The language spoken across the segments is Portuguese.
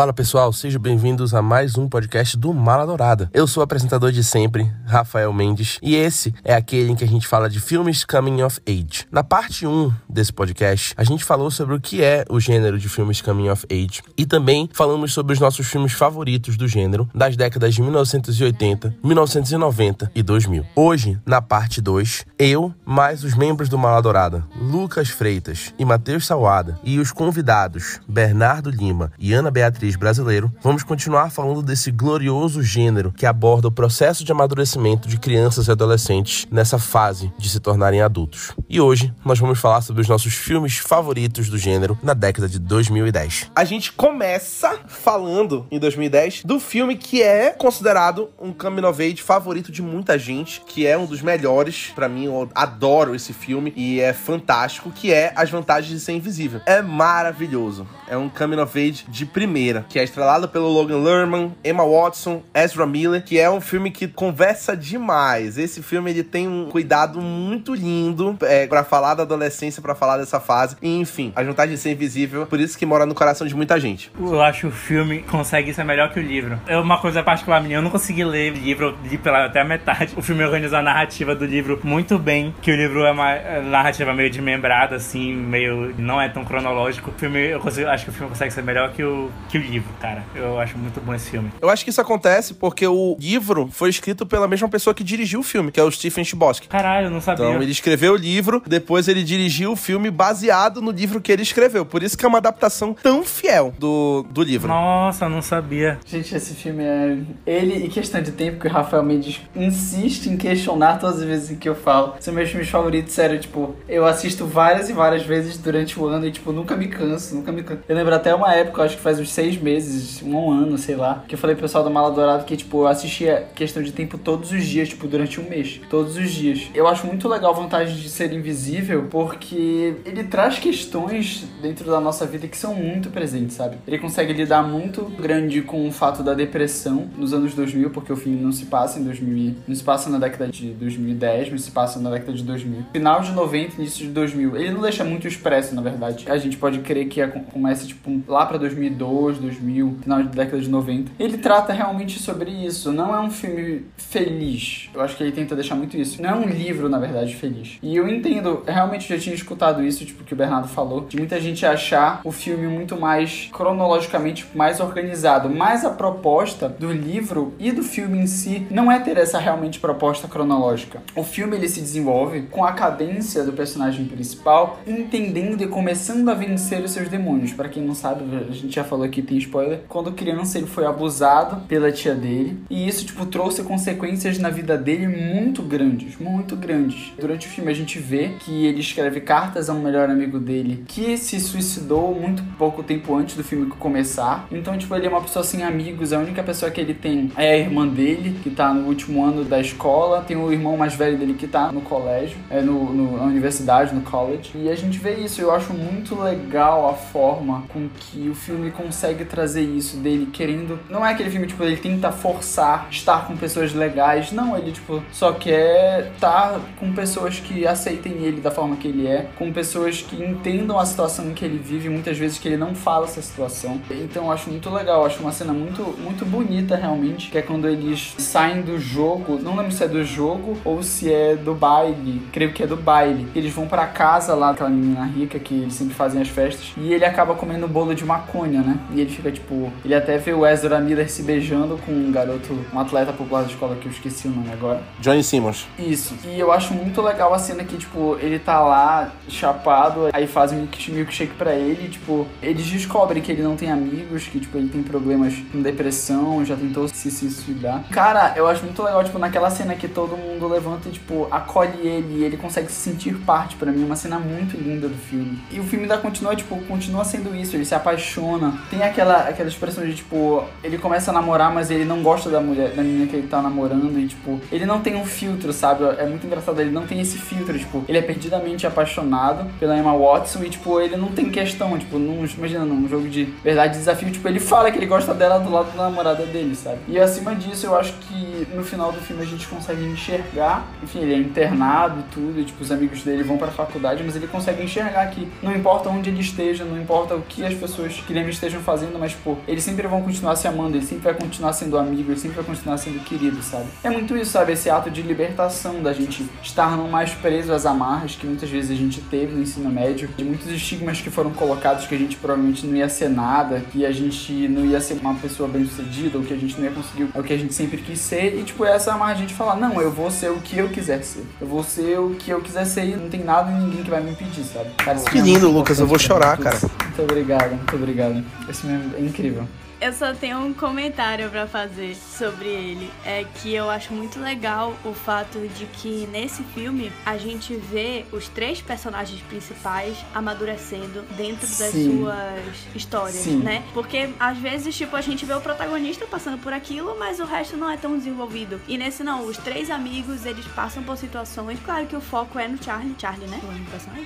Fala pessoal, sejam bem-vindos a mais um podcast do Mala Dourada. Eu sou o apresentador de sempre, Rafael Mendes, e esse é aquele em que a gente fala de filmes coming of age. Na parte 1 desse podcast, a gente falou sobre o que é o gênero de filmes coming of age e também falamos sobre os nossos filmes favoritos do gênero das décadas de 1980, 1990 e 2000. Hoje, na parte 2, eu, mais os membros do Mala Dourada, Lucas Freitas e Matheus Salada, e os convidados Bernardo Lima e Ana Beatriz brasileiro, vamos continuar falando desse glorioso gênero que aborda o processo de amadurecimento de crianças e adolescentes nessa fase de se tornarem adultos. E hoje nós vamos falar sobre os nossos filmes favoritos do gênero na década de 2010. A gente começa falando em 2010 do filme que é considerado um coming of age favorito de muita gente, que é um dos melhores para mim, eu adoro esse filme e é fantástico, que é As Vantagens de Ser Invisível. É maravilhoso. É um coming of age de primeira que é estrelado pelo Logan Lerman, Emma Watson, Ezra Miller, que é um filme que conversa demais. Esse filme ele tem um cuidado muito lindo é, para falar da adolescência, para falar dessa fase. E, enfim, a vontade de ser invisível, por isso que mora no coração de muita gente. Eu acho que o filme consegue ser melhor que o livro. É uma coisa particular minha, eu não consegui ler o livro, li pela, até a metade. O filme organiza a narrativa do livro muito bem, que o livro é uma narrativa meio desmembrada, assim, meio. não é tão cronológico. O filme, eu consigo, acho que o filme consegue ser melhor que o, que o livro, cara. Eu acho muito bom esse filme. Eu acho que isso acontece porque o livro foi escrito pela mesma pessoa que dirigiu o filme, que é o Stephen Chbosky. Caralho, eu não sabia. Então ele escreveu o livro, depois ele dirigiu o filme baseado no livro que ele escreveu. Por isso que é uma adaptação tão fiel do, do livro. Nossa, eu não sabia. Gente, esse filme é. Ele e questão de tempo que o Rafael Mendes insiste em questionar todas as vezes que eu falo. São meus filmes favoritos, sério. Tipo, eu assisto várias e várias vezes durante o ano e, tipo, nunca me canso, nunca me canso. Eu lembro até uma época, acho que faz uns seis meses, um ano, sei lá, que eu falei pro pessoal do Mala Dourado que, tipo, eu assistia questão de tempo todos os dias, tipo, durante um mês. Todos os dias. Eu acho muito legal a vantagem de ser invisível, porque ele traz questões dentro da nossa vida que são muito presentes, sabe? Ele consegue lidar muito grande com o fato da depressão nos anos 2000, porque o filme não se passa em 2000, não se passa na década de 2010, mas se passa na década de 2000. Final de 90, início de 2000. Ele não deixa muito expresso, na verdade. A gente pode crer que começa, tipo, lá pra 2002, 2000, final da década de 90. Ele trata realmente sobre isso. Não é um filme feliz. Eu acho que ele tenta deixar muito isso. Não é um livro, na verdade, feliz. E eu entendo, realmente já tinha escutado isso, tipo, que o Bernardo falou, de muita gente achar o filme muito mais cronologicamente mais organizado. Mas a proposta do livro e do filme em si não é ter essa realmente proposta cronológica. O filme ele se desenvolve com a cadência do personagem principal entendendo e começando a vencer os seus demônios. Para quem não sabe, a gente já falou aqui, spoiler. Quando criança ele foi abusado pela tia dele e isso tipo trouxe consequências na vida dele muito grandes, muito grandes. Durante o filme a gente vê que ele escreve cartas a um melhor amigo dele que se suicidou muito pouco tempo antes do filme começar. Então, tipo, ele é uma pessoa sem amigos, a única pessoa que ele tem é a irmã dele, que tá no último ano da escola, tem o irmão mais velho dele que tá no colégio, é no, no na universidade, no college. E a gente vê isso, eu acho muito legal a forma com que o filme consegue trazer isso dele querendo. Não é aquele filme, tipo, ele tenta forçar estar com pessoas legais. Não, ele, tipo, só quer estar com pessoas que aceitem ele da forma que ele é, com pessoas que entendam a situação que ele vive, muitas vezes que ele não fala essa situação. Então eu acho muito legal, acho uma cena muito, muito bonita realmente, que é quando eles saem do jogo, não lembro se é do jogo ou se é do baile, creio que é do baile. Eles vão para casa lá daquela menina rica que eles sempre fazem as festas e ele acaba comendo bolo de maconha, né? E ele fica tipo, ele até vê o Ezra Miller se beijando com um garoto, um atleta popular da escola que eu esqueci o nome agora. Johnny Simmons. Isso. E eu acho muito legal a cena que, tipo, ele tá lá, chapado, aí fazem um milkshake pra ele, e, tipo, eles descobrem que ele não tem amigos, que, tipo, ele tem problemas com depressão, já tentou se suicidar. Cara, eu acho muito legal, tipo, naquela cena que todo mundo levanta e, tipo, acolhe ele e ele consegue se sentir parte para mim, uma cena muito linda do filme. E o filme ainda continua, tipo, continua sendo isso, ele se apaixona. Tem aquela, aquela expressão de, tipo, ele começa a namorar, mas ele não gosta da mulher, da menina que ele tá namorando e, tipo, ele não tem um filtro, sabe? É muito engraçado, ele não tem esse filtro, tipo, ele é perdidamente apaixonado pela Emma Watson e, tipo, ele não tem questão, tipo, num, imagina, num jogo de verdade desafio, tipo, ele fala que ele gosta dela do lado da namorada dele, sabe? E acima disso, eu acho que no final do filme a gente consegue enxergar, enfim, ele é internado tudo, e, tipo, os amigos dele vão pra faculdade, mas ele consegue enxergar que não importa onde ele esteja, não importa o que as pessoas que ele estejam fazendo, fazendo, mas, pô, eles sempre vão continuar se amando, ele sempre vai continuar sendo amigo, ele sempre vai continuar sendo querido, sabe? É muito isso, sabe? Esse ato de libertação da gente estar não mais preso às amarras que muitas vezes a gente teve no ensino médio, de muitos estigmas que foram colocados que a gente provavelmente não ia ser nada, que a gente não ia ser uma pessoa bem sucedida, ou que a gente não ia conseguir o que a gente sempre quis ser, e tipo, essa amarra a gente falar, não, eu vou ser o que eu quiser ser. Eu vou ser o que eu quiser ser e não tem nada e ninguém que vai me impedir, sabe? Cara, que é lindo, Lucas, eu vou chorar, cara. Muito obrigado, muito obrigado. Esse filme é incrível. Eu só tenho um comentário para fazer sobre ele. É que eu acho muito legal o fato de que nesse filme a gente vê os três personagens principais amadurecendo dentro das Sim. suas histórias, Sim. né? Porque às vezes, tipo, a gente vê o protagonista passando por aquilo, mas o resto não é tão desenvolvido. E nesse não, os três amigos, eles passam por situações. Claro que o foco é no Charlie. Charlie, né?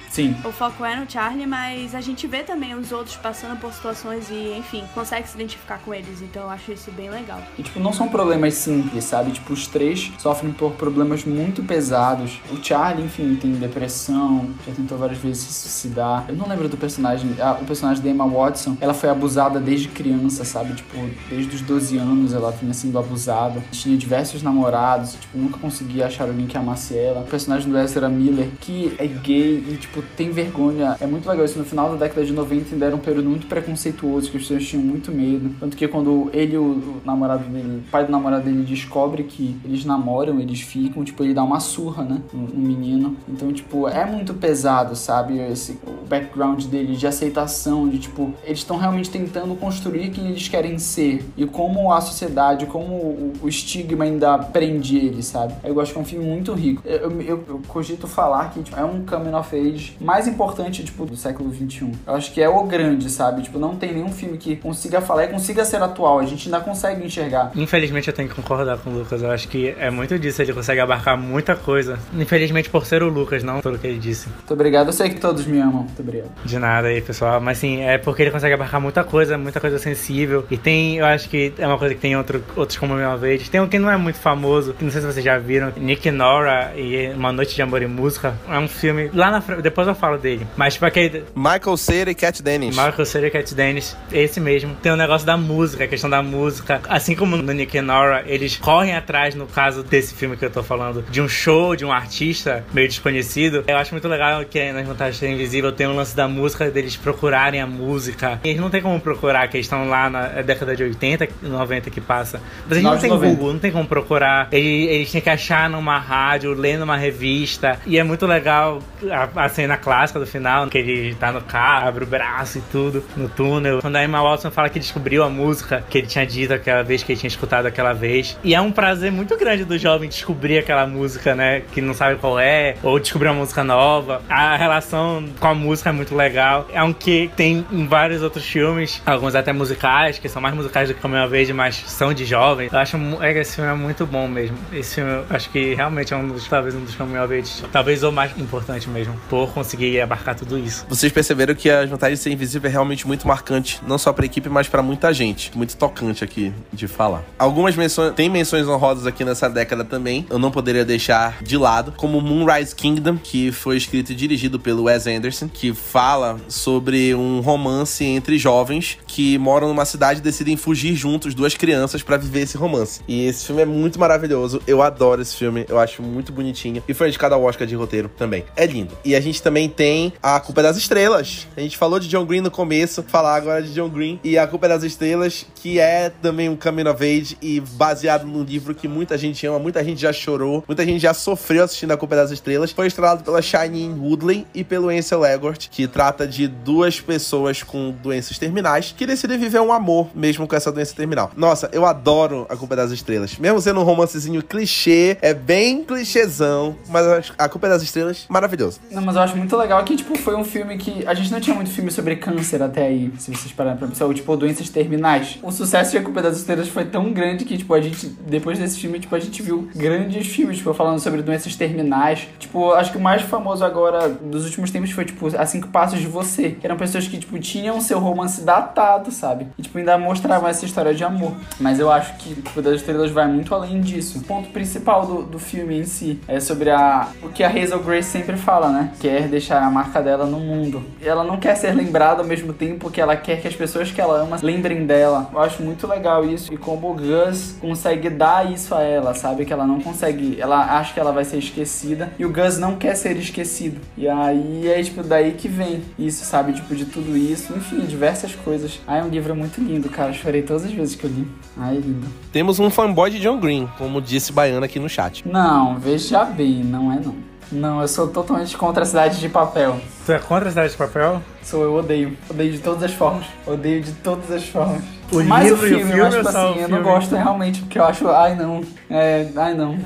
Sim. O foco é no Charlie, mas a gente vê também os outros passando por situações e, enfim, consegue se identificar ficar com eles. Então eu acho isso bem legal. E, tipo, não são problemas simples, sabe? Tipo, os três sofrem por problemas muito pesados. O Charlie, enfim, tem depressão, já tentou várias vezes se suicidar. Eu não lembro do personagem. Ah, o personagem da Emma Watson, ela foi abusada desde criança, sabe? Tipo, desde os 12 anos ela vinha sendo abusada. Tinha diversos namorados, tipo, nunca conseguia achar alguém que amasse ela. O personagem do Ezra Miller, que é gay e, tipo, tem vergonha. É muito legal isso. No final da década de 90 ainda era um período muito preconceituoso, que as pessoas tinham muito medo. Tanto que quando ele o namorado dele, o pai do namorado dele descobre que eles namoram, eles ficam, tipo, ele dá uma surra, né, no, no menino. Então, tipo, é muito pesado, sabe? Esse, o background dele de aceitação, de, tipo, eles estão realmente tentando construir quem eles querem ser. E como a sociedade, como o, o estigma ainda prende eles, sabe? Eu acho que é um filme muito rico. Eu, eu, eu cogito falar que tipo, é um coming of age mais importante, tipo, do século XXI. Eu acho que é o grande, sabe? Tipo, não tem nenhum filme que consiga falar e consiga consiga ser atual, a gente ainda consegue enxergar. Infelizmente eu tenho que concordar com o Lucas, eu acho que é muito disso, ele consegue abarcar muita coisa. Infelizmente por ser o Lucas, não pelo que ele disse. Muito obrigado, eu sei que todos me amam, muito obrigado. De nada aí, pessoal, mas sim, é porque ele consegue abarcar muita coisa, muita coisa sensível. E tem, eu acho que é uma coisa que tem outro, outros como uma vez. Tem um que não é muito famoso, não sei se vocês já viram, Nick Nora e Uma Noite de Amor e Música. É um filme, lá na frente, depois eu falo dele. Mas tipo aquele... Michael Cera e Cat Dennis. Michael Cera e Cat Dennis, esse mesmo. Tem um negócio da da música, a questão da música. Assim como no Nick Nora, eles correm atrás, no caso desse filme que eu tô falando, de um show, de um artista meio desconhecido. Eu acho muito legal que nas Vantagens de Invisível tem o um lance da música, deles procurarem a música. E eles não tem como procurar, que eles estão lá na década de 80, 90 que passa. Mas eles não tem Google, não tem como procurar. Eles, eles têm que achar numa rádio, ler numa revista. E é muito legal a, a cena clássica do final, que ele tá no carro, abre o braço e tudo, no túnel. Quando a Emma Watson fala que descobriu a música que ele tinha dito aquela vez, que ele tinha escutado aquela vez. E é um prazer muito grande do jovem descobrir aquela música, né? Que não sabe qual é, ou descobrir uma música nova. A relação com a música é muito legal. É um que tem em vários outros filmes, alguns até musicais, que são mais musicais do que Como Uma Vez, mas são de jovens. Eu acho é esse filme é muito bom mesmo. Esse filme, acho que realmente é um dos, talvez um dos Como Uma Vez, talvez o mais importante mesmo, por conseguir abarcar tudo isso. Vocês perceberam que a vontade de ser invisível é realmente muito marcante, não só pra equipe, mas para muita gente. Muito tocante aqui de falar. Algumas menções, tem menções honrosas aqui nessa década também, eu não poderia deixar de lado, como Moonrise Kingdom, que foi escrito e dirigido pelo Wes Anderson, que fala sobre um romance entre jovens que moram numa cidade e decidem fugir juntos, duas crianças, para viver esse romance. E esse filme é muito maravilhoso, eu adoro esse filme, eu acho muito bonitinho. E foi indicado ao Oscar de roteiro também. É lindo. E a gente também tem A Culpa é das Estrelas. A gente falou de John Green no começo, falar agora de John Green e A Culpa é das Estrelas, que é também um coming of age e baseado num livro que muita gente ama, muita gente já chorou, muita gente já sofreu assistindo A Culpa das Estrelas. Foi estrelado pela Shailene Woodley e pelo Ansel Elgort, que trata de duas pessoas com doenças terminais que decidem viver um amor mesmo com essa doença terminal. Nossa, eu adoro A Culpa das Estrelas. Mesmo sendo um romancezinho clichê, é bem clichêzão, mas A Culpa das Estrelas, maravilhoso. Não, mas eu acho muito legal que, tipo, foi um filme que a gente não tinha muito filme sobre câncer até aí, se vocês pararem pra pensar, ou, tipo, doenças terminais. O sucesso de A Culpa das Estrelas foi tão grande que, tipo, a gente, depois desse filme, tipo, a gente viu grandes filmes, tipo, falando sobre doenças terminais. Tipo, acho que o mais famoso agora dos últimos tempos foi, tipo, A Cinco Passos de Você. Que eram pessoas que, tipo, tinham seu romance datado, sabe? E, tipo, ainda mostravam essa história de amor. Mas eu acho que Culpa das Estrelas vai muito além disso. O ponto principal do, do filme em si é sobre a o que a Hazel Grace sempre fala, né? Quer deixar a marca dela no mundo. Ela não quer ser lembrada ao mesmo tempo que ela quer que as pessoas que ela ama lembrem dela. Eu acho muito legal isso e como o Gus consegue dar isso a ela, sabe? Que ela não consegue, ela acha que ela vai ser esquecida e o Gus não quer ser esquecido. E aí é tipo daí que vem isso, sabe? Tipo de tudo isso, enfim, diversas coisas. Ah, é um livro muito lindo, cara. Chorei todas as vezes que eu li. Ai, lindo. Temos um fanboy de John Green, como disse Baiana aqui no chat. Não, veja bem, não é não. Não, eu sou totalmente contra a cidade de papel. Tu é contra a cidade de papel? Sou, eu odeio. Odeio de todas as formas. Odeio de todas as formas. O Mas livro o e o filme, filme mas, tipo ou só o assim, eu não filme? gosto realmente, porque eu acho, ai não, é, ai não.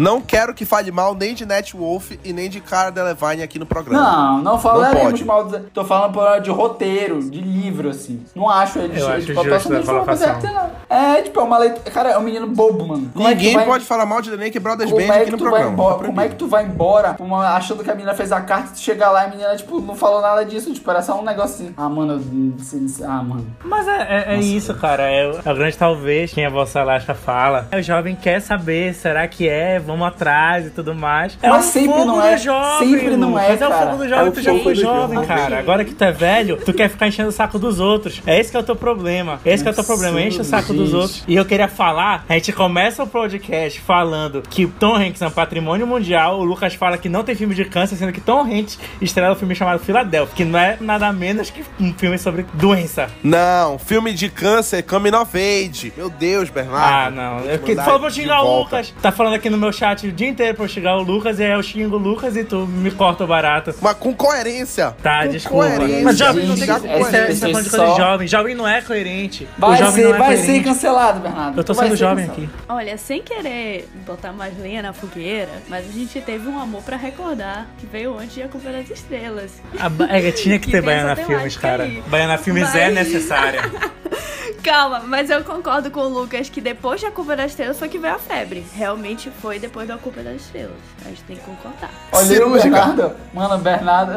Não quero que fale mal nem de Net Wolf e nem de Cara Delevingne aqui no programa. Não, não falaremos pode. mal, do- tô falando por- de roteiro, de livro, assim. Não acho ele Eu de acho papel, justo também a foi uma coisa colocação. artesanal. É, tipo, é uma leitura, cara, é um menino bobo, mano. Como é que Ninguém vai- pode falar mal de The Naked Brothers Como Band é, aqui que no tu vai programa. embora, Tá como é que tu vai embora uma- achando que a menina fez a carta e tu chega lá e a menina, tipo, não falou nada disso, tipo, era só um negocinho. Ah, mano, eu- ah, mano. Mas é, é- é isso, cara. É, o- é o grande talvez, quem a vossa lasca fala. O jovem quer saber, será que é? Vamos atrás e tudo mais. É Mas o sempre fogo não do é. jovem, Sempre não é, Lucas. É o fogo do É jovem, o tu já foi do jovem, jovem. cara. Agora que tu é velho, tu quer ficar enchendo o saco dos outros. É esse que é o teu problema. Esse que é o teu problema. Enche o saco dos gente. outros. E eu queria falar, a gente começa o podcast falando que Tom Hanks é um patrimônio mundial. O Lucas fala que não tem filme de câncer, sendo que Tom Hanks estrela um filme chamado Philadelphia, que não é nada menos que um filme sobre doença. Não, filme de câncer, Coming of Age. Meu Deus, Bernardo. Ah, não. É tu mandar falou pra eu xingar o. Lucas. Tá falando aqui no meu chat o dia inteiro pra eu xingar o Lucas e aí eu xingo o Lucas e tu me corta o barato. Mas com coerência. Tá, com desculpa. Coerência. Mas jovem não tem que. Essa- tá de esse coisa de só- jovem. Jovem não é coerente. o Vai jovem ser, não é vai ser coerente. cancelado, Bernardo. Eu tô vai sendo ser jovem cancelado. aqui. Olha, sem querer botar mais lenha na fogueira, mas a gente teve um amor pra recordar que veio antes de A Culpa das Estrelas. A ba- é, tinha que Que ter Baiana Filmes, cara. aí. Baiana Filmes é necessária. Calma, mas eu concordo com o Lucas que depois de A Culpa das Estrelas foi que veio a febre. Realmente foi depois da Culpa das Estrelas. A gente tem que concordar. Olha aí o Cirúrgica. Bernardo. Mano, Bernardo.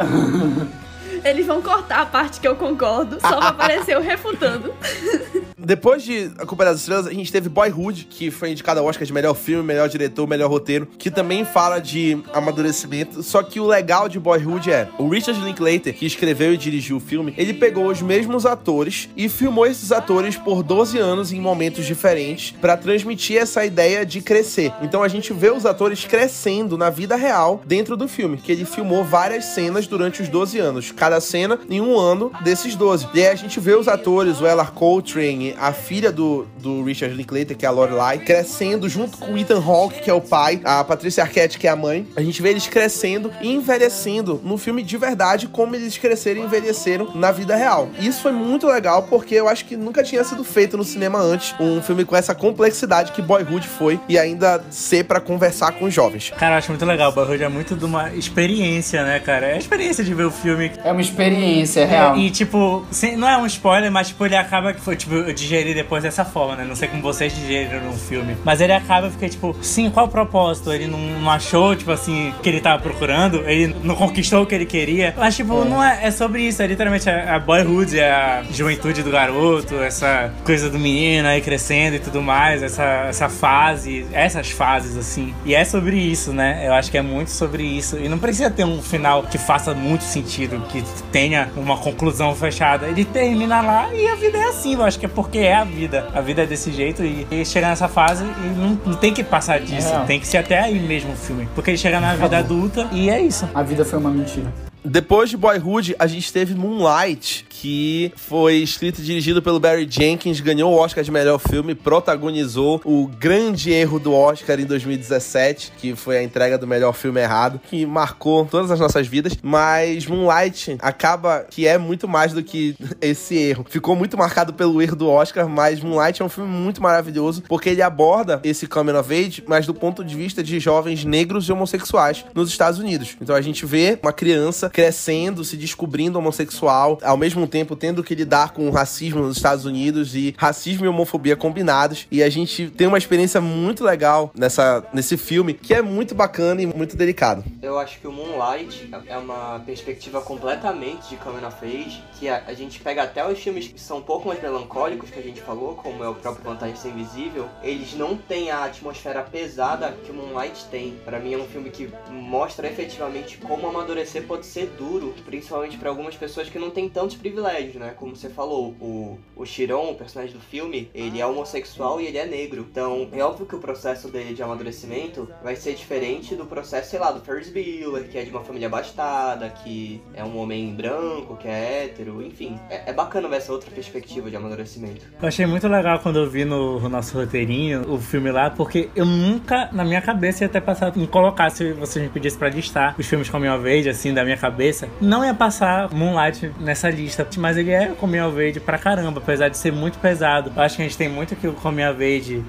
Eles vão cortar a parte que eu concordo, só pra aparecer eu refutando. Depois de A Culpa das Estrelas, a gente teve Boyhood, que foi indicado ao Oscar de melhor filme, melhor diretor, melhor roteiro, que também fala de amadurecimento. Só que o legal de Boyhood é, o Richard Linklater, que escreveu e dirigiu o filme, ele pegou os mesmos atores e filmou esses atores por 12 anos em momentos diferentes pra transmitir essa ideia de crescer. Então a gente vê os atores crescendo na vida real dentro do filme, que ele filmou várias cenas durante os 12 anos, cada cena em um ano desses 12. E aí a gente vê os atores, o Ella Coltrane, a filha do, do Richard Linklater, que é a Lorelai, crescendo junto com o Ethan Hawke, que é o pai, a Patrícia Arquette, que é a mãe. A gente vê eles crescendo e envelhecendo no filme de verdade, como eles cresceram e envelheceram na vida real. E isso foi muito legal, porque eu acho que nunca tinha sido feito no cinema antes um filme com essa complexidade que Boyhood foi, e ainda ser pra conversar com os jovens. Cara, eu acho muito legal. O Boyhood é muito de uma experiência, né, cara? É a experiência de ver o filme. É uma experiência real. É, e tipo, sem- não é um spoiler, mas tipo, ele acaba que foi, tipo, eu digeri depois dessa forma, né? Não sei como vocês digeriram no filme. Mas ele acaba, eu fiquei tipo, sim, qual o propósito? Ele não, não achou, tipo assim, que ele tava procurando, ele não conquistou o que ele queria. Mas, tipo, não é, é sobre isso, é literalmente a, a boyhood, é a juventude do garoto, essa coisa do menino aí crescendo e tudo mais, essa, essa fase, essas fases, assim. E é sobre isso, né? Eu acho que é muito sobre isso. E não precisa ter um final que faça muito sentido, que tenha uma conclusão fechada. Ele termina lá e a vida é assim, eu acho que é porque é a vida. A vida é desse jeito e, e chega nessa fase e não, não tem que passar disso. É. Tem que ser até aí mesmo o filme. Porque ele chega na vida adulta e é isso. A vida foi uma mentira. Depois de Boyhood, a gente teve Moonlight, que foi escrito e dirigido pelo Barry Jenkins, ganhou o Oscar de melhor filme, protagonizou o grande erro do Oscar em 2017, que foi a entrega do melhor filme errado, que marcou todas as nossas vidas. Mas Moonlight acaba que é muito mais do que esse erro. Ficou muito marcado pelo erro do Oscar, mas Moonlight é um filme muito maravilhoso, porque ele aborda esse coming of age, mas do ponto de vista de jovens negros e homossexuais nos Estados Unidos. Então a gente vê uma criança crescendo, se descobrindo homossexual, ao mesmo tempo tendo que lidar com o racismo nos Estados Unidos e racismo e homofobia combinados. E a gente tem uma experiência muito legal nessa, nesse filme, que é muito bacana e muito delicado. Eu acho que o Moonlight é uma perspectiva completamente de coming of age, que a, a gente pega até os filmes que são um pouco mais melancólicos, que a gente falou, como é o próprio Vantagem Ser Invisível, eles não têm a atmosfera pesada que o Moonlight tem. Pra mim é um filme que mostra efetivamente como amadurecer pode ser ser duro, principalmente para algumas pessoas que não têm tantos privilégios, né? Como você falou, o, o Chiron, o personagem do filme, ele é homossexual e ele é negro. Então, é óbvio que o processo dele de amadurecimento vai ser diferente do processo, sei lá, do Ferris Bueller, que é de uma família abastada, que é um homem branco, que é hétero, enfim. É, é bacana ver essa outra perspectiva de amadurecimento. Eu achei muito legal quando eu vi no, no nosso roteirinho o filme lá, porque eu nunca, na minha cabeça, ia ter passado em colocar, se você me pedisse pra listar os filmes Coming of Age, assim, da minha cabeça, não ia passar Moonlight nessa lista. Mas ele é Coming of Age pra caramba, apesar de ser muito pesado. Eu acho que a gente tem muito que o Coming of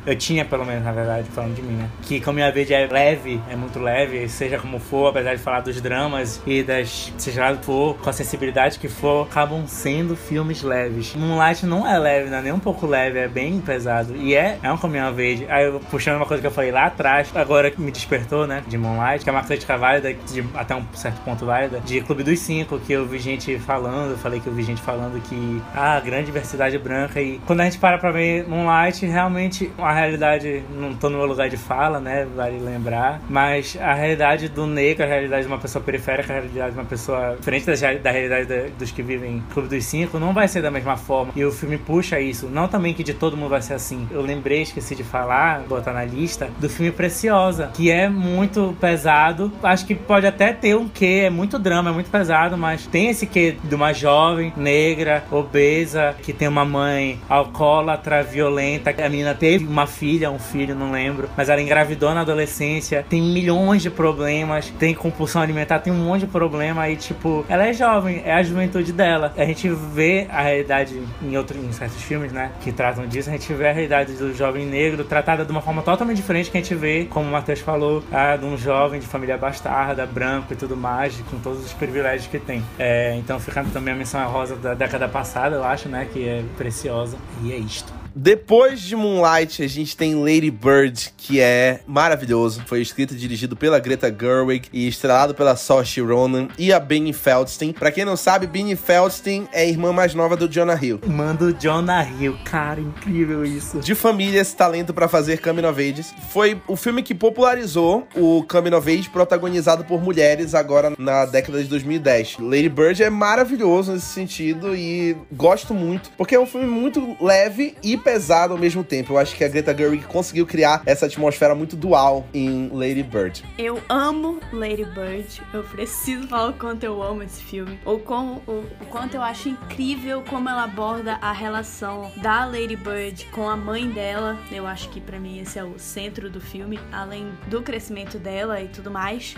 eu tinha pelo menos, na verdade, falando de mim, né? Que Coming Age é leve, é muito leve, seja como for, apesar de falar dos dramas e das, seja lá for, com a sensibilidade que for, acabam sendo filmes leves. Moonlight não é leve, não é nem um pouco leve, é bem pesado. E é, é um Coming Age. Aí eu puxando uma coisa que eu falei lá atrás, agora que me despertou, né, de Moonlight, que é uma crítica válida, de, até um certo ponto válida, de Clube dos Cinco, que eu vi gente falando, eu falei que eu vi gente falando que, ah, grande diversidade branca. E quando a gente para pra ver Moonlight, realmente a realidade, não tô no meu lugar de fala, né, vale lembrar, mas a realidade do negro, a realidade de uma pessoa periférica, a realidade de uma pessoa diferente da realidade dos que vivem Clube dos Cinco, não vai ser da mesma forma. E o filme puxa isso. Não também que de todo mundo vai ser assim. Eu lembrei, esqueci de falar, botar na lista, do filme Preciosa, que é muito pesado. Acho que pode até ter um quê, é muito drama, é muito pesado, mas tem esse quê de uma jovem negra, obesa, que tem uma mãe alcoólatra, violenta. A menina teve uma filha, um filho, não lembro, mas ela engravidou na adolescência, tem milhões de problemas, tem compulsão alimentar, tem um monte de problema e tipo, ela é jovem, é a juventude dela. A gente vê a realidade em outros em certos filmes, né, que tratam disso, a gente vê a realidade do jovem negro tratada de uma forma totalmente diferente que a gente vê, como o Matheus falou, a, de um jovem de família bastarda, branco e tudo mais, com todos os privilégios que tem. É, então fica também a menção rosa da década passada, eu acho, né, que é preciosa. E é isto. Depois de Moonlight, a gente tem Lady Bird, que é maravilhoso. Foi escrito e dirigido pela Greta Gerwig e estrelado pela Saoirse Ronan e a Benny Feldstein. Pra quem não sabe, Benny Feldstein é a irmã mais nova do Jonah Hill. Irmã do Jonah Hill, cara, incrível isso. De famílias, talento para fazer Coming of Ages. Foi o filme que popularizou o Coming of Age protagonizado por mulheres agora na década de 2010. Lady Bird é maravilhoso nesse sentido e gosto muito, porque é um filme muito leve e pesado ao mesmo tempo. Eu acho que a Greta Gerwig conseguiu criar essa atmosfera muito dual em Lady Bird. Eu amo Lady Bird. Eu preciso falar o quanto eu amo esse filme. Ou como, o, o quanto eu acho incrível como ela aborda a relação da Lady Bird com a mãe dela. Eu acho que para mim esse é o centro do filme, além do crescimento dela e tudo mais.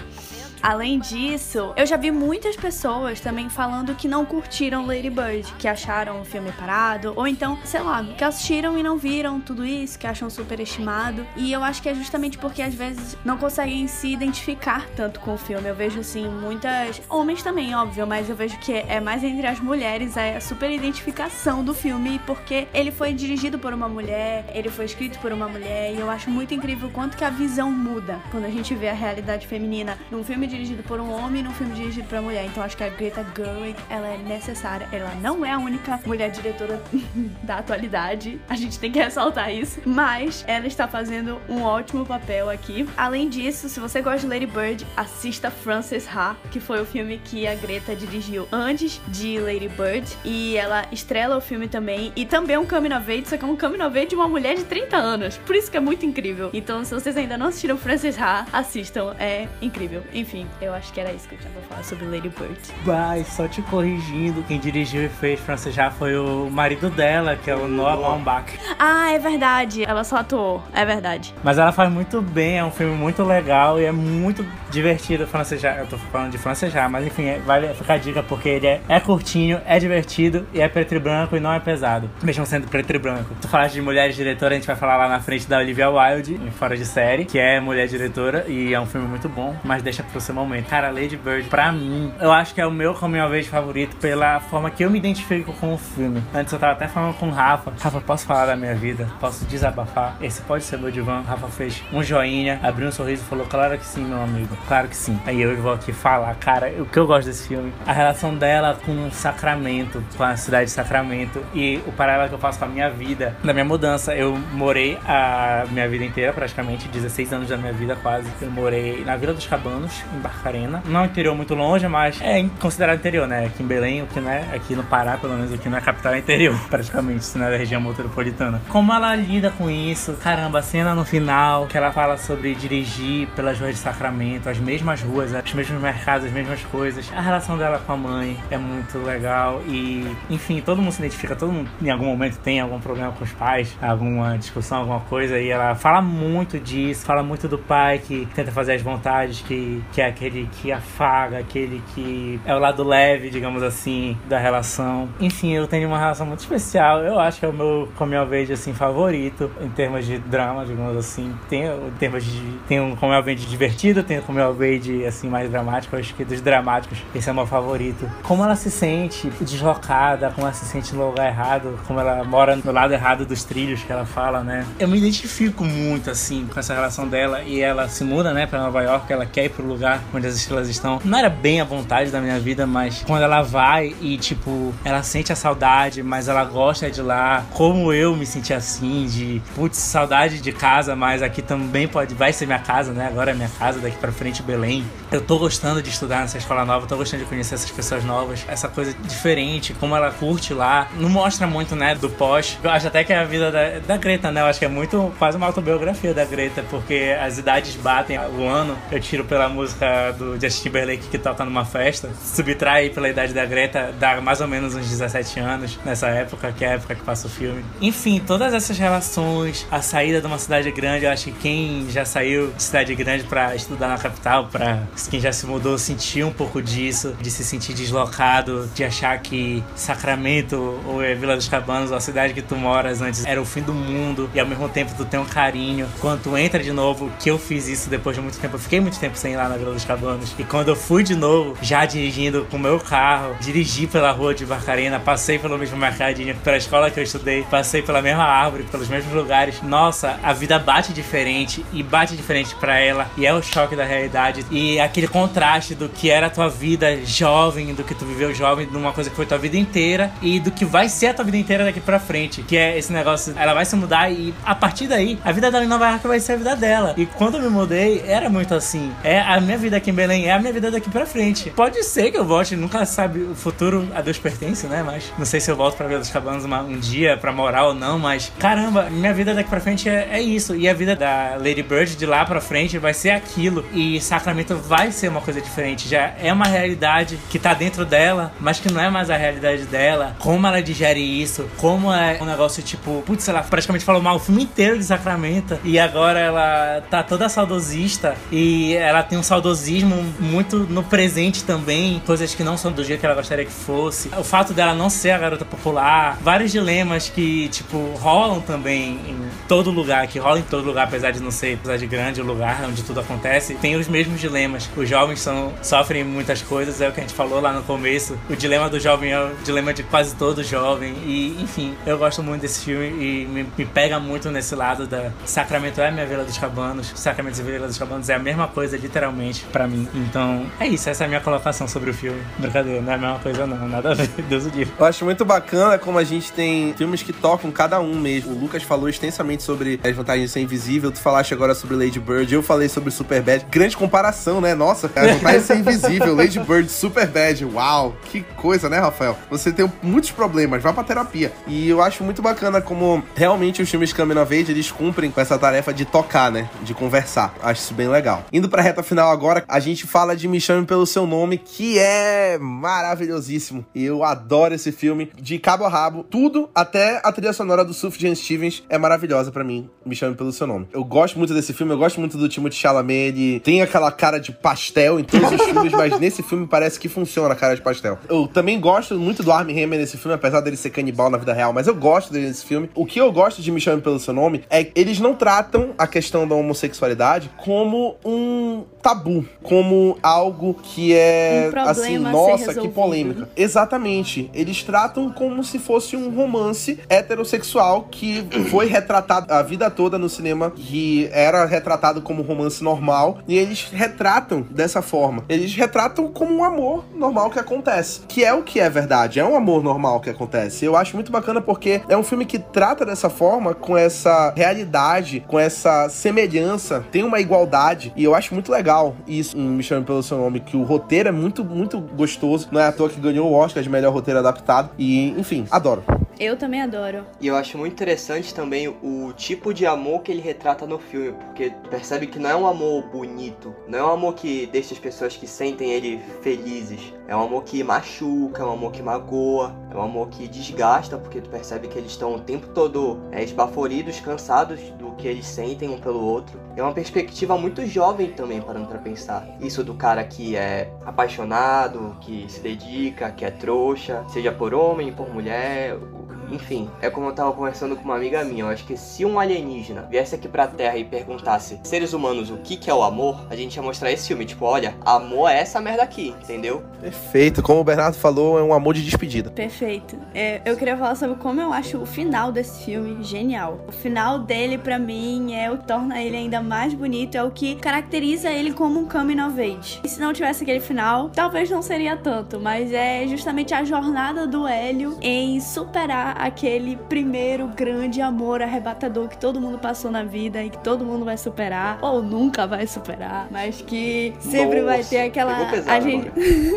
Além disso, eu já vi muitas pessoas também falando que não curtiram Lady Bird, que acharam o filme parado, ou então, sei lá, que assistiram e não viram tudo isso, que acham superestimado. E eu acho que é justamente porque às vezes não conseguem se identificar tanto com o filme. Eu vejo assim muitas homens também, óbvio, mas eu vejo que é mais entre as mulheres a super identificação do filme, porque ele foi dirigido por uma mulher, ele foi escrito por uma mulher, e eu acho muito incrível o quanto que a visão muda quando a gente vê a realidade feminina num filme dirigido por um homem e num filme dirigido por uma mulher. Então acho que a Greta Gerwig, ela é necessária. Ela não é a única mulher diretora da atualidade. A gente tem que ressaltar isso. Mas ela está fazendo um ótimo papel aqui. Além disso, se você gosta de Lady Bird, assista Frances Ha, que foi o filme que a Greta dirigiu antes de Lady Bird. E ela estrela o filme também. E também é um coming of age, só que é um coming of age de uma mulher de 30 anos. Por isso que é muito incrível. Então, se vocês ainda não assistiram Frances Ha, assistam. É incrível. Enfim, eu acho que era isso que eu tinha pra falar sobre Lady Bird. Vai, só te corrigindo, quem dirigiu e fez Frances já foi o marido dela, que é o Noah Baumbach. Ah, é verdade. Ela só atuou. É verdade. Mas ela faz muito bem, é um filme muito legal e é muito divertido Frances já. Eu tô falando de Frances já, mas enfim, é, vale ficar a dica porque ele é, é curtinho, é divertido e é preto e branco e não é pesado. Mesmo sendo preto e branco. Tu falaste de mulheres diretoras, a gente vai falar lá na frente da Olivia Wilde, em Fora de Série, que é mulher diretora e é um filme muito bom, mas deixa pro seu momento. Cara, Lady Bird, pra mim, eu acho que é o meu coming of age favorito pela forma que eu me identifico com o filme. Antes eu tava até falando com o Rafa. Rafa, posso falar da minha vida, posso desabafar. Esse pode ser meu divã. Rafa fez um joinha, abriu um sorriso e falou: Claro que sim, meu amigo, claro que sim. Aí eu vou aqui falar, cara, o que eu gosto desse filme, a relação dela com Sacramento, com a cidade de Sacramento e o paralelo que eu faço com a minha vida, da minha mudança. Eu morei a minha vida inteira, praticamente 16 anos da minha vida quase. Eu morei na Vila dos Cabanos, em Barcarena. Não interior muito longe, mas é considerado interior, né? Aqui em Belém, o que não é, aqui no Pará, pelo menos aqui não é capital, é interior, praticamente, se não é da região metropolitana. Como ela lida com isso, caramba, a cena no final, que ela fala sobre dirigir pelas ruas de Sacramento, as mesmas ruas, os mesmos mercados, as mesmas coisas. A relação dela com a mãe é muito legal e, enfim, todo mundo se identifica, todo mundo em algum momento tem algum problema com os pais, alguma discussão, alguma coisa, e ela fala muito disso, fala muito do pai que tenta fazer as vontades, que, que é aquele que afaga, aquele que é o lado leve, digamos assim, da relação. Enfim, eu tenho uma relação muito especial. Eu acho que é o meu coming of age, assim, favorito em termos de drama, digamos assim. Tem, em termos de... Tem um coming of age divertido, tem um coming of age, assim, mais dramático. Eu acho que dos dramáticos, esse é o meu favorito. Como ela se sente deslocada, como ela se sente no lugar errado, como ela mora no lado errado dos trilhos que ela fala, né? Eu me identifico muito, assim, com essa relação dela e ela se muda, né, pra Nova York, ela quer ir pro lugar onde as estrelas estão. Não era bem a vontade da minha vida, mas quando ela vai e, tipo, ela sente a saudade, mas ela gosta de lá, como eu me senti assim, de, putz, saudade de casa, mas aqui também pode, vai ser minha casa, né? Agora é minha casa, daqui pra frente Belém. Eu tô gostando de estudar nessa escola nova, tô gostando de conhecer essas pessoas novas, essa coisa diferente, como ela curte lá. Não mostra muito, né, do pós. Eu acho até que é a vida da, da Greta, né? Eu acho que é muito quase uma autobiografia da Greta, porque as idades batem o ano. Eu tiro pela música do Justin Timberlake que toca numa festa, subtrai pela idade da Greta, dá mais ou menos uns 17 anos nessa época, que é a época que passa o filme. Enfim, todas essas relações, a saída de uma cidade grande, eu acho que quem já saiu de cidade grande para estudar na capital, para quem já se mudou, sentiu um pouco disso, de se sentir deslocado, de achar que Sacramento ou é Vila dos Cabanos, ou a cidade que tu moras antes, era o fim do mundo e ao mesmo tempo tu tem um carinho. Quando tu entra de novo, que eu fiz isso depois de muito tempo, eu fiquei muito tempo sem ir lá na Vila dos Cabanos. E quando eu fui de novo, já dirigindo com o meu carro, dirigi pela rua de Barcarena, passei pelo mesmo mercadinho, pela escola que eu estudei, passei pela mesma árvore, pelos mesmos lugares. Nossa, a vida bate diferente e bate diferente para ela e é o choque da realidade e aquele contraste do que era a tua vida jovem, do que tu viveu jovem, de uma coisa que foi tua vida inteira e do que vai ser a tua vida inteira daqui para frente, que é esse negócio, ela vai se mudar e a partir daí a vida dela em Nova York vai ser a vida dela. E quando eu me mudei, era muito assim. É a minha vida aqui em Belém, é a minha vida daqui para frente. Pode ser que eu volte, nunca sabe o futuro a Deus pertence, né? Mas não sei se eu volto pra Vila dos Cabanos uma, um dia pra morar ou não, mas caramba, minha vida daqui pra frente é, é, isso. E a vida da Lady Bird de lá pra frente vai ser aquilo. E Sacramento vai ser uma coisa diferente. Já é uma realidade que tá dentro dela, mas que não é mais a realidade dela. Como ela digere isso, como é um negócio tipo, putz, ela praticamente falou mal o filme inteiro de Sacramento e agora ela tá toda saudosista e ela tem um saudosismo muito no presente também, coisas que não são do jeito que ela gostaria que fosse. O fato dela não ser a garota popular, vários dilemas que, tipo, rolam também em todo lugar, que rolam em todo lugar, apesar de não ser, apesar de grande o lugar onde tudo acontece, tem os mesmos dilemas. Os jovens são, sofrem muitas coisas, é o que a gente falou lá no começo. O dilema do jovem é o dilema de quase todo jovem. E, enfim, eu gosto muito desse filme e me, me pega muito nesse lado da Sacramento é minha Vila dos Cabanos, Sacramento e Vila dos Cabanos é a mesma coisa, literalmente, para mim. Então, é isso, essa é a minha colocação sobre o filme. Brincadeira, não é a mesma coisa não, nada a ver, Deus o livre. Eu acho muito bacana como a gente tem filmes que tocam cada um mesmo. O Lucas falou extensamente sobre as vantagens de ser invisível, tu falaste agora sobre Lady Bird, eu falei sobre Superbad. Grande comparação, né? Nossa, as vantagens de ser invisível, Lady Bird, Superbad, uau, que coisa, né, Rafael? Você tem muitos problemas, vá pra terapia. E eu acho muito bacana como realmente os filmes Coming of Age, eles cumprem com essa tarefa de tocar, né? De conversar. Acho isso bem legal. Indo pra reta final agora, a gente fala de Me Chame Pelo Seu Nome, que é maravilhosíssimo. E eu adoro esse filme de cabo a rabo. Tudo, até a trilha sonora do Sufjan Stevens é maravilhosa para mim. Me Chame Pelo Seu Nome. Eu gosto muito desse filme, eu gosto muito do Timothée Chalamet. Ele tem aquela cara de pastel em todos os filmes, mas nesse filme parece que funciona a cara de pastel. Eu também gosto muito do Armie Hammer nesse filme, apesar dele ser canibal na vida real, mas eu gosto dele nesse filme. O que eu gosto de Me Chame Pelo Seu Nome é que eles não tratam a questão da homossexualidade como um tabu, como algo que é Um assim, nossa, que polêmica. Exatamente. Eles tratam como se fosse um romance heterossexual que foi retratado a vida toda no cinema, que era retratado como romance normal, e eles retratam dessa forma. Eles retratam como um amor normal que acontece, que é o que é verdade, é um amor normal que acontece. Eu acho muito bacana porque é um filme que trata dessa forma, com essa realidade, com essa semelhança, tem uma igualdade, e eu acho muito legal isso, Me Chame Pelo Seu Nome, que o roteiro é muito, muito gostoso, não é à toa que ganhou o Oscar de melhor roteiro adaptado, e enfim, adoro. Eu também adoro. E eu acho muito interessante também o tipo de amor que ele retrata no filme, porque percebe que não é um amor bonito, não é um amor que deixa as pessoas que sentem ele felizes. É um amor que machuca, é um amor que magoa, é um amor que desgasta, porque tu percebe que eles estão o tempo todo é, esbaforidos, cansados do que eles sentem um pelo outro. É uma perspectiva muito jovem também, parando pra pensar. Isso do cara que é apaixonado, que se dedica, que é trouxa, seja por homem, por mulher, Smoke. Enfim, é como eu tava conversando com uma amiga minha. Eu acho que se um alienígena viesse aqui pra Terra e perguntasse seres humanos o que, que é o amor, a gente ia mostrar esse filme. Tipo, olha, amor é essa merda aqui, entendeu? Perfeito, como o Bernardo falou, é um amor de despedida. Perfeito. É, eu queria falar sobre como eu acho o final desse filme genial. O final dele, pra mim, é o que torna ele ainda mais bonito, é o que caracteriza ele como um coming of age. E se não tivesse aquele final, talvez não seria tanto, mas é justamente a jornada do Hélio em superar aquele primeiro grande amor arrebatador que todo mundo passou na vida e que todo mundo vai superar, ou nunca vai superar, mas que sempre vai Nossa, ter aquela. pesado a gente...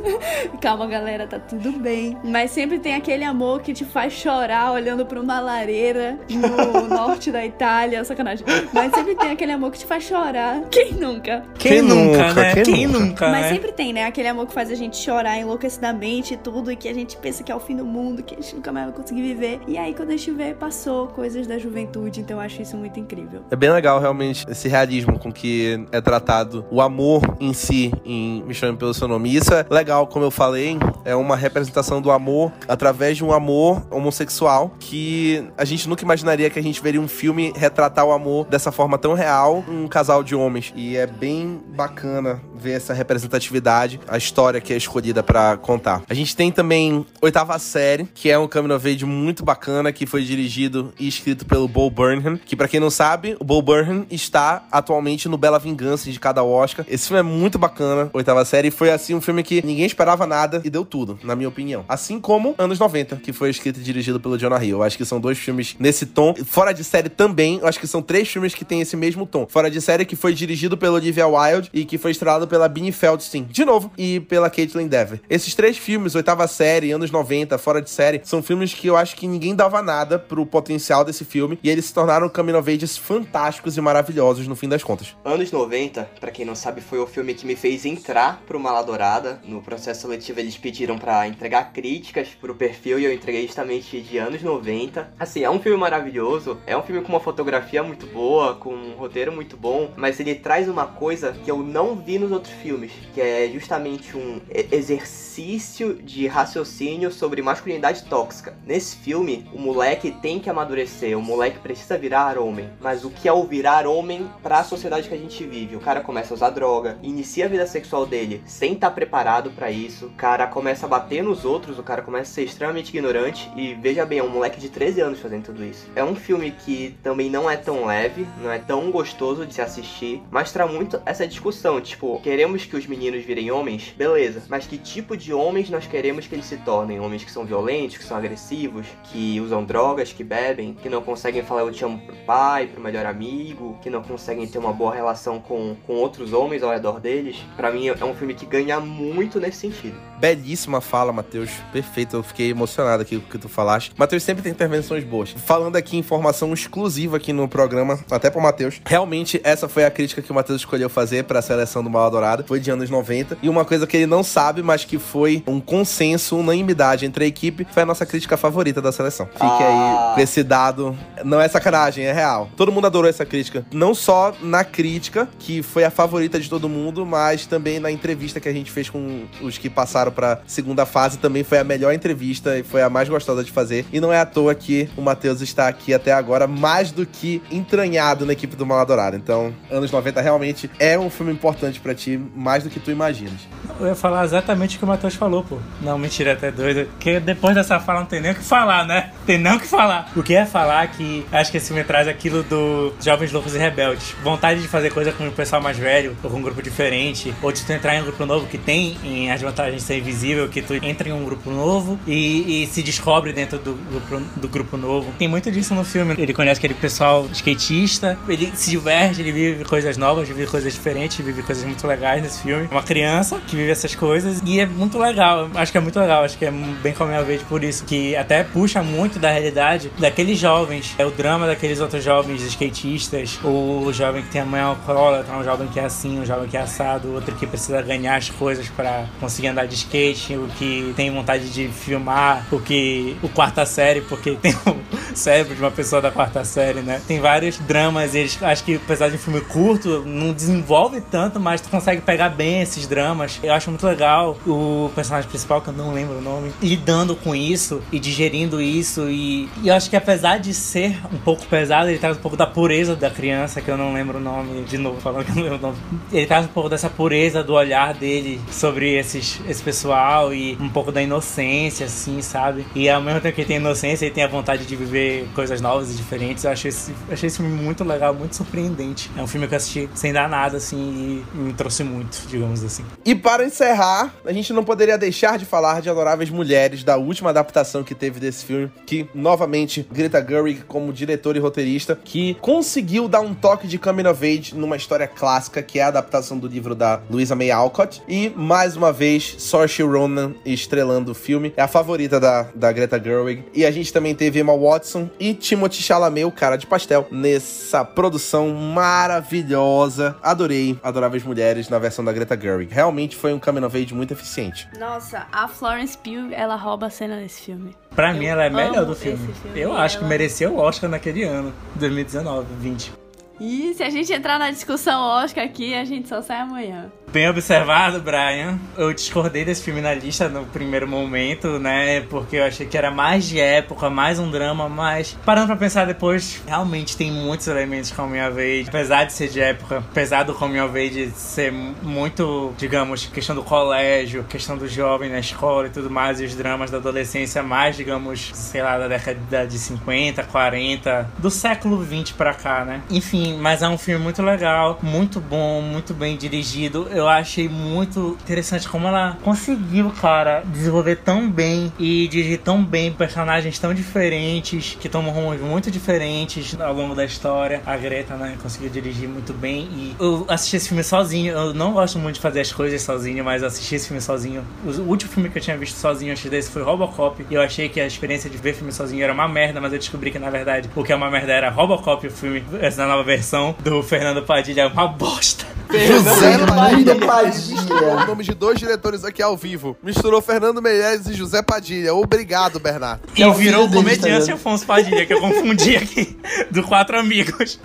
Calma, galera, tá tudo bem. Mas sempre tem aquele amor que te faz chorar olhando pra uma lareira no norte da Itália, sacanagem. Mas sempre tem aquele amor que te faz chorar. Quem nunca? Quem nunca, né? quem Quem, nunca? nunca, Mas né? sempre tem, né? Aquele amor que faz a gente chorar enlouquecidamente e tudo, e que a gente pensa que é o fim do mundo, que a gente nunca mais vai conseguir viver. E aí, quando a gente vê, passou coisas da juventude, então eu acho isso muito incrível. É bem legal, realmente, esse realismo com que é tratado o amor em si em Me Chame Pelo Seu Nome. E isso é legal, como eu falei, é uma representação do amor através de um amor homossexual que a gente nunca imaginaria que a gente veria um filme retratar o amor dessa forma tão real, um casal de homens. E é bem bacana ver essa representatividade, a história que é escolhida pra contar. A gente tem também Oitava Série, que é um coming of age muito bacana, que foi dirigido e escrito pelo Bo Burnham, que pra quem não sabe, o Bo Burnham está atualmente no Bela Vingança de cada Oscar. Esse filme é muito bacana, Oitava Série, foi assim um filme que ninguém esperava nada e deu tudo, na minha opinião. Assim como Anos 90, que foi escrito e dirigido pelo Jonah Hill. Eu acho que são dois filmes nesse tom. Fora de série também, eu acho que são três filmes que têm esse mesmo tom. Fora de série, que foi dirigido pelo Olivia Wilde e que foi estrelado pela Beanie Feldstein, de novo, e pela Caitlin Dever. Esses três filmes, Oitava Série, Anos 90, Fora de Série, são filmes que eu acho que ninguém dava nada pro potencial desse filme e eles se tornaram coming of fantásticos e maravilhosos no fim das contas. Anos 90, pra quem não sabe, foi o filme que me fez entrar pro Mala Dourada. No processo seletivo eles pediram pra entregar críticas pro perfil e eu entreguei justamente de anos 90. Assim, é um filme maravilhoso, é um filme com uma fotografia muito boa, com um roteiro muito bom, mas ele traz uma coisa que eu não vi nos outros filmes, que é justamente um exercício de raciocínio sobre masculinidade tóxica. Nesse filme, o moleque tem que amadurecer, o moleque precisa virar homem, mas o que é o virar homem pra sociedade que a gente vive? O cara começa a usar droga, inicia a vida sexual dele sem estar preparado pra isso, o cara começa a bater nos outros, o cara começa a ser extremamente ignorante e veja bem, é um moleque de 13 anos fazendo tudo isso. É um filme que também não é tão leve, não é tão gostoso de se assistir, mas traz muito essa discussão, tipo, queremos que os meninos virem homens? Beleza, mas que tipo de homens nós queremos que eles se tornem? Homens que são violentos, que são agressivos, que usam drogas, que bebem, que não conseguem falar eu te amo pro pai, pro melhor amigo, que não conseguem ter uma boa relação com, com outros homens ao redor deles. Pra mim é um filme que ganha muito nesse sentido. Belíssima fala, Matheus. Perfeito, eu fiquei emocionado aqui com o que tu falaste. Matheus sempre tem intervenções boas. Falando aqui informação exclusiva aqui no programa, até pro Matheus. Realmente, essa foi a crítica que o Matheus escolheu fazer pra seleção do Mala Dourada. Foi de anos 90. E uma coisa que ele não sabe, mas que foi um consenso, unanimidade entre a equipe, foi a nossa crítica favorita da seleção. Fique Ah. aí com esse dado. Não é sacanagem, é real. Todo mundo adorou essa crítica. Não só na crítica, que foi a favorita de todo mundo, mas também na entrevista que a gente fez com os que passaram pra segunda fase. Também foi a melhor entrevista e foi a mais gostosa de fazer. E não é à toa que o Matheus está aqui até agora, mais do que entranhado na equipe do Maladourado. Então, anos 90 realmente é um filme importante pra ti, mais do que tu imaginas. Eu ia falar exatamente o que o Matheus falou, pô. Não, mentira, até doido. Porque depois dessa fala não tem nem o que falar, né? Tem nem o que falar. O que é falar que acho que esse filme traz aquilo do Jovens Loucos e Rebeldes. Vontade de fazer coisa com o pessoal mais velho, ou com um grupo diferente, ou de tu entrar em um grupo novo que tem em as vantagens de ser invisível, que tu entra em um grupo novo e, e se descobre dentro do grupo, do grupo novo. Tem muito disso no filme. Ele conhece aquele pessoal skatista, ele se diverte, ele vive coisas novas, vive coisas diferentes, vive coisas muito legais nesse filme. Uma criança que vive essas coisas e é muito legal. Acho que é muito legal, acho que é bem como a vez por isso, que até puxa muito da realidade daqueles jovens. É o drama daqueles outros jovens skatistas, o jovem que tem a mãe alcoólatra, um jovem que é assim, um jovem que é assado, outro que precisa ganhar as coisas para conseguir andar de skate, o que tem vontade de filmar, o que o quarta série, porque tem o cérebro de uma pessoa da quarta série, né? Tem vários dramas, eles acho que apesar de um filme curto, não desenvolve tanto, mas tu consegue pegar bem esses dramas. Eu acho muito legal o personagem principal, que eu não lembro o nome, lidando com isso e digerindo isso. E, e eu acho que apesar de ser um pouco pesado, ele traz um pouco da pureza da criança, que eu não lembro o nome, de novo falando que eu não lembro o nome. Ele traz um pouco dessa pureza do olhar dele sobre esses, esse pessoal e um pouco da inocência, assim, sabe? E ao mesmo tempo que ele tem inocência, ele tem a vontade de viver coisas novas e diferentes. Eu achei esse, achei esse filme muito legal, muito surpreendente. É um filme que eu assisti sem dar nada, assim, e me trouxe muito, digamos assim. E para encerrar, a gente não poderia deixar de falar de Adoráveis Mulheres, da última adaptação que teve desse filme, que, novamente, Greta Gerwig como diretor e roteirista, que conseguiu dar um toque de coming of age numa história clássica, que é a adaptação do livro da Louisa May Alcott. E, mais uma vez, Saoirse Ronan estrelando o filme. É a favorita da, da Greta Gerwig. E a gente também teve Emma Watson e Timothy Chalamet, o cara de pastel, nessa produção maravilhosa. Adorei Adoráveis Mulheres na versão da Greta Gerwig. Realmente foi um coming of age muito eficiente. Nossa, a Florence Pugh, ela rouba a cena desse filme. Pra Eu mim, ela é melhor do filme. filme, Eu acho que ela- mereceu o Oscar naquele ano, 2019, 20. E se a gente entrar na discussão Oscar aqui, a gente só sai amanhã. Bem observado, Brian. Eu discordei desse filme na lista no primeiro momento, né? Porque eu achei que era mais de época, mais um drama, mas parando pra pensar depois, realmente tem muitos elementos coming of age. Apesar de ser de época, apesar do coming of age ser muito, digamos, questão do colégio, questão do jovem na escola e tudo mais, e os dramas da adolescência mais, digamos, sei lá, da década de 50, 40, do século 20 pra cá, né? Enfim, mas é um filme muito legal, muito bom, muito bem dirigido. Eu achei muito interessante como ela conseguiu, cara, desenvolver tão bem e dirigir tão bem personagens tão diferentes, que tomam rumos muito diferentes ao longo da história. A Greta, né, conseguiu dirigir muito bem e eu assisti esse filme sozinho. Eu não gosto muito de fazer as coisas sozinho, mas assisti esse filme sozinho. O último filme que eu tinha visto sozinho antes desse foi Robocop e eu achei que a experiência de ver filme sozinho era uma merda, mas eu descobri que na verdade o que é uma merda era Robocop, o filme, essa nova versão do Fernando Padilha é uma bosta. José Padilha. Misturou o nome de dois diretores aqui ao vivo. Misturou Fernando Meirelles e José Padilha. Obrigado, Bernardo. É E o virou o comediante tá? Afonso Padilha, que eu confundi aqui, do Quatro Amigos.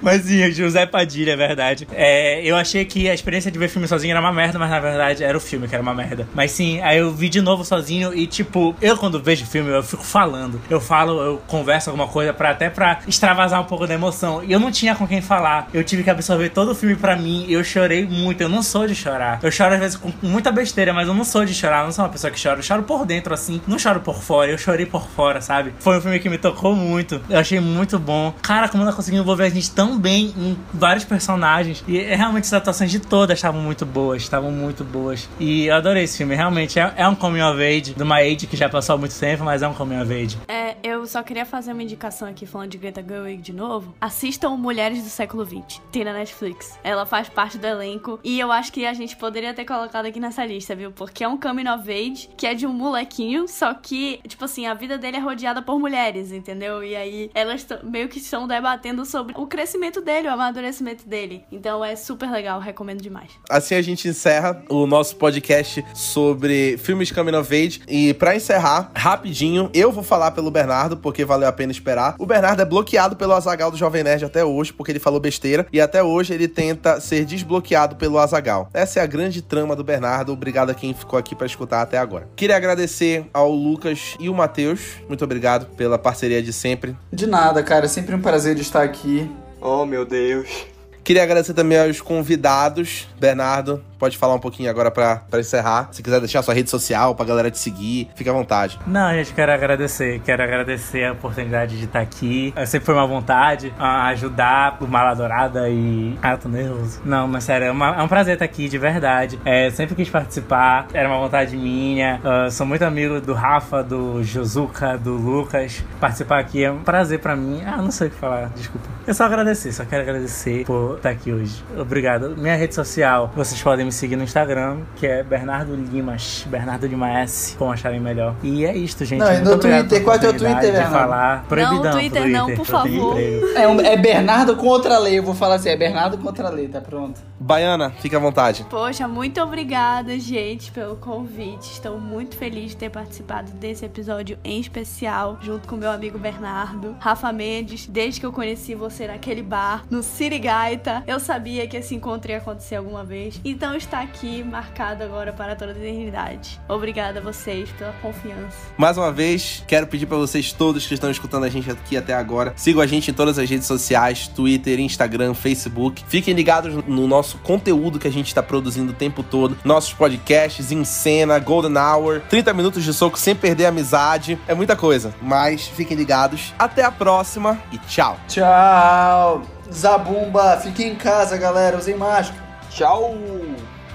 Mas sim, José Padilha, é verdade. É, eu achei que a experiência de ver filme sozinho era uma merda, mas na verdade era o filme que era uma merda. Mas sim, aí eu vi de novo sozinho e, tipo, eu quando vejo filme, eu fico falando. Eu falo, eu converso alguma coisa pra, até pra extravasar um pouco da emoção. E eu não tinha com quem falar. Eu tive que absorver todo o filme pra mim eu chorei muito. Eu não sou de chorar. Eu choro às vezes com muita besteira, mas eu não sou de chorar. Eu não sou uma pessoa que chora. Eu choro por dentro, assim. Não choro por fora. Eu chorei por fora, sabe? Foi um filme que me tocou muito. Eu achei muito bom. Cara, como ela conseguiu envolver a gente tão bem em vários personagens. E é, realmente as atuações de todas estavam muito boas. Estavam muito boas. E eu adorei esse filme. Realmente é, é um coming of age. De uma age que já passou há muito tempo, mas é um coming of age. É, eu só queria fazer uma indicação aqui falando de Greta Gerwig de novo. Assistam Mulheres do Século XX. Tem na Netflix. Ela faz parte do elenco. E eu acho que a gente poderia ter colocado aqui nessa lista, viu? Porque é um coming of age que é de um molequinho, só que, tipo assim, a vida dele é rodeada por mulheres, entendeu? E aí elas meio que estão debatendo sobre o crescimento dele, o amadurecimento dele. Então é super legal, recomendo demais. Assim a gente encerra o nosso podcast sobre filmes coming of age. E para encerrar, rapidinho, eu vou falar pelo Bernardo, porque valeu a pena esperar. O Bernardo é bloqueado pelo Azagal do Jovem Nerd até hoje, porque ele falou besteira. E até hoje ele tenta ser desbloqueado pelo Azagal. Essa é a grande trama do Bernardo. Obrigado a quem ficou aqui para escutar até agora. Queria agradecer ao Lucas e o Matheus. Muito obrigado pela parceria de sempre. De nada, cara. É sempre um prazer de estar aqui. Oh, meu Deus. Queria agradecer também aos convidados. Bernardo, pode falar um pouquinho agora pra, encerrar. Se quiser deixar sua rede social pra galera te seguir, fica à vontade. Não, gente, quero agradecer. Quero agradecer a oportunidade de estar aqui. Sempre foi uma vontade ajudar o Maladorada e. Ah, tô nervoso. Não, mas sério, é, uma, é um prazer estar aqui, de verdade. É, sempre quis participar, era uma vontade minha. Uh, sou muito amigo do Rafa, do Josuka, do Lucas. Participar aqui é um prazer pra mim. Ah, não sei o que falar, desculpa. Eu só agradecer, só quero agradecer por estar aqui hoje. Obrigado. Minha rede social, vocês podem me seguir no Instagram, que é Bernardo Limas, Bernardo Lima S, como acharem melhor. E é isto, gente. Não, e no Twitter, qual é o teu Twitter, Bernardo? falar. Proibidão não, Twitter, Twitter não, por favor. É, um, é Bernardo contra a lei, eu vou falar assim, é Bernardo contra a lei, tá pronto. Baiana, fica à vontade. Poxa, muito obrigada, gente, pelo convite. Estou muito feliz de ter participado desse episódio em especial, junto com meu amigo Bernardo, Rafa Mendes, desde que eu conheci você naquele bar, no Sirigaita. Eu sabia que esse encontro ia acontecer alguma vez. Então está aqui marcado agora para toda a eternidade. Obrigada a vocês pela confiança. Mais uma vez, quero pedir para vocês todos que estão escutando a gente aqui até agora, sigam a gente em todas as redes sociais, Twitter, Instagram, Facebook. Fiquem ligados no nosso conteúdo que a gente está produzindo o tempo todo, nossos podcasts, em cena, Golden Hour, 30 minutos de soco sem perder a amizade. É muita coisa, mas fiquem ligados. Até a próxima e tchau. Tchau. Zabumba, fiquem em casa, galera. Usem máscara. Tchau.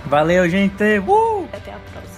Valeu, gente. Uh! Até a próxima.